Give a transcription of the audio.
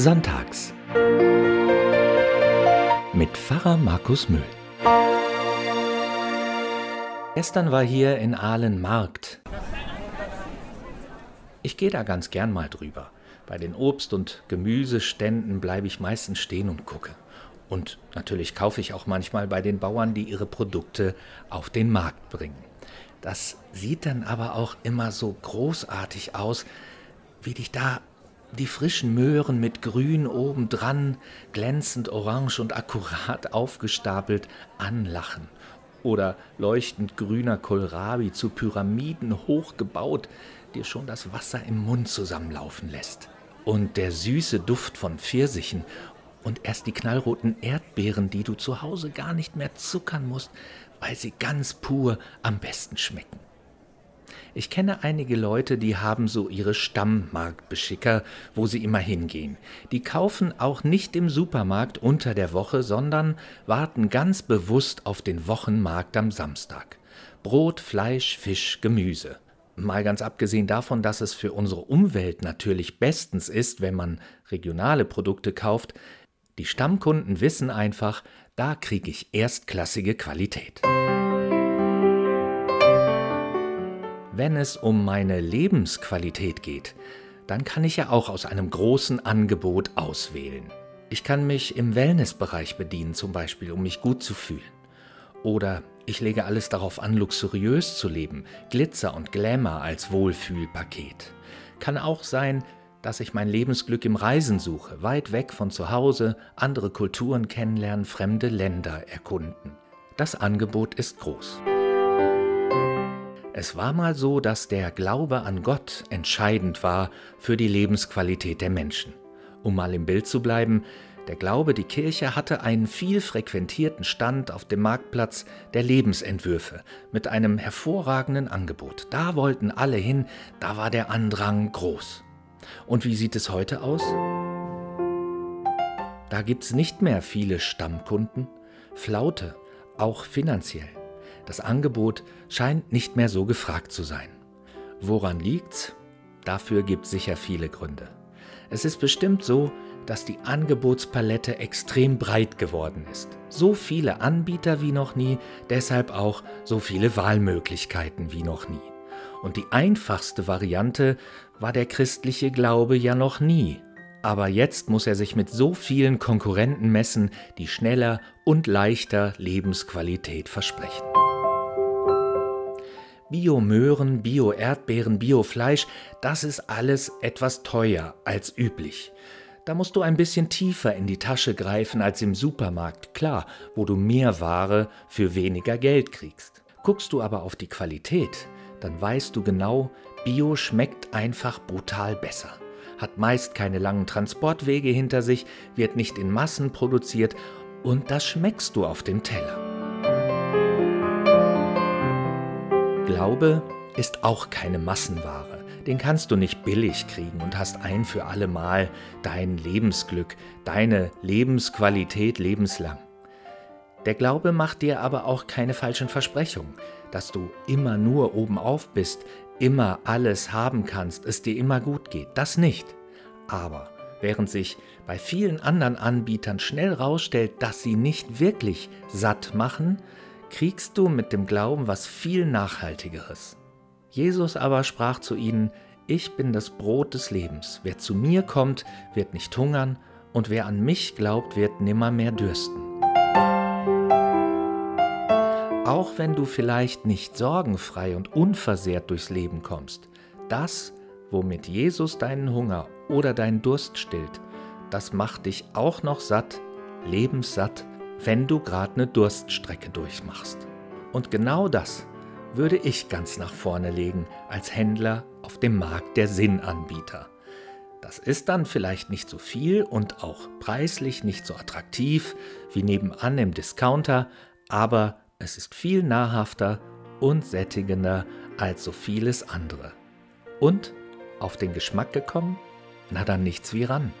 Sonntags mit Pfarrer Markus Mühl. Gestern war hier in Aalen Markt. Ich gehe da ganz gern mal drüber. Bei den Obst- und Gemüseständen bleibe ich meistens stehen und gucke. Und natürlich kaufe ich auch manchmal bei den Bauern, die ihre Produkte auf den Markt bringen. Das sieht dann aber auch immer so großartig aus, wie dich da die frischen Möhren mit Grün obendran, glänzend orange und akkurat aufgestapelt, anlachen. Oder leuchtend grüner Kohlrabi zu Pyramiden hochgebaut, dir schon das Wasser im Mund zusammenlaufen lässt. Und der süße Duft von Pfirsichen und erst die knallroten Erdbeeren, die du zu Hause gar nicht mehr zuckern musst, weil sie ganz pur am besten schmecken. Ich kenne einige Leute, die haben so ihre Stammmarktbeschicker, wo sie immer hingehen. Die kaufen auch nicht im Supermarkt unter der Woche, sondern warten ganz bewusst auf den Wochenmarkt am Samstag. Brot, Fleisch, Fisch, Gemüse. Mal ganz abgesehen davon, dass es für unsere Umwelt natürlich bestens ist, wenn man regionale Produkte kauft, die Stammkunden wissen einfach, da kriege ich erstklassige Qualität. Wenn es um meine Lebensqualität geht, dann kann ich ja auch aus einem großen Angebot auswählen. Ich kann mich im Wellnessbereich bedienen, zum Beispiel, um mich gut zu fühlen. Oder ich lege alles darauf an, luxuriös zu leben, Glitzer und Glamour als Wohlfühlpaket. Kann auch sein, dass ich mein Lebensglück im Reisen suche, weit weg von zu Hause, andere Kulturen kennenlernen, fremde Länder erkunden. Das Angebot ist groß. Es war mal so, dass der Glaube an Gott entscheidend war für die Lebensqualität der Menschen. Um mal im Bild zu bleiben, der Glaube, die Kirche hatte einen viel frequentierten Stand auf dem Marktplatz der Lebensentwürfe mit einem hervorragenden Angebot. Da wollten alle hin, da war der Andrang groß. Und wie sieht es heute aus? Da gibt es nicht mehr viele Stammkunden, Flaute, auch finanziell. Das Angebot scheint nicht mehr so gefragt zu sein. Woran liegt's? Dafür gibt es sicher viele Gründe. Es ist bestimmt so, dass die Angebotspalette extrem breit geworden ist. So viele Anbieter wie noch nie, deshalb auch so viele Wahlmöglichkeiten wie noch nie. Und die einfachste Variante war der christliche Glaube ja noch nie. Aber jetzt muss er sich mit so vielen Konkurrenten messen, die schneller und leichter Lebensqualität versprechen. Bio-Möhren, Bio-Erdbeeren, Bio-Fleisch, das ist alles etwas teuer als üblich. Da musst du ein bisschen tiefer in die Tasche greifen als im Supermarkt, klar, wo du mehr Ware für weniger Geld kriegst. Guckst du aber auf die Qualität, dann weißt du genau, Bio schmeckt einfach brutal besser. Hat meist keine langen Transportwege hinter sich, wird nicht in Massen produziert und das schmeckst du auf dem Teller. Glaube ist auch keine Massenware. Den kannst du nicht billig kriegen und hast ein für alle Mal dein Lebensglück, deine Lebensqualität lebenslang. Der Glaube macht dir aber auch keine falschen Versprechungen, dass du immer nur obenauf bist, immer alles haben kannst, es dir immer gut geht. Das nicht. Aber während sich bei vielen anderen Anbietern schnell rausstellt, dass sie nicht wirklich satt machen, kriegst du mit dem Glauben was viel Nachhaltigeres. Jesus aber sprach zu ihnen, ich bin das Brot des Lebens. Wer zu mir kommt, wird nicht hungern, und wer an mich glaubt, wird nimmermehr dürsten. Auch wenn du vielleicht nicht sorgenfrei und unversehrt durchs Leben kommst, das, womit Jesus deinen Hunger oder deinen Durst stillt, das macht dich auch noch satt, lebenssatt wenn du gerade eine Durststrecke durchmachst. Und genau das würde ich ganz nach vorne legen als Händler auf dem Markt der Sinnanbieter. Das ist dann vielleicht nicht so viel und auch preislich nicht so attraktiv wie nebenan im Discounter, aber es ist viel nahrhafter und sättigender als so vieles andere. Und auf den Geschmack gekommen? Na dann nichts wie ran.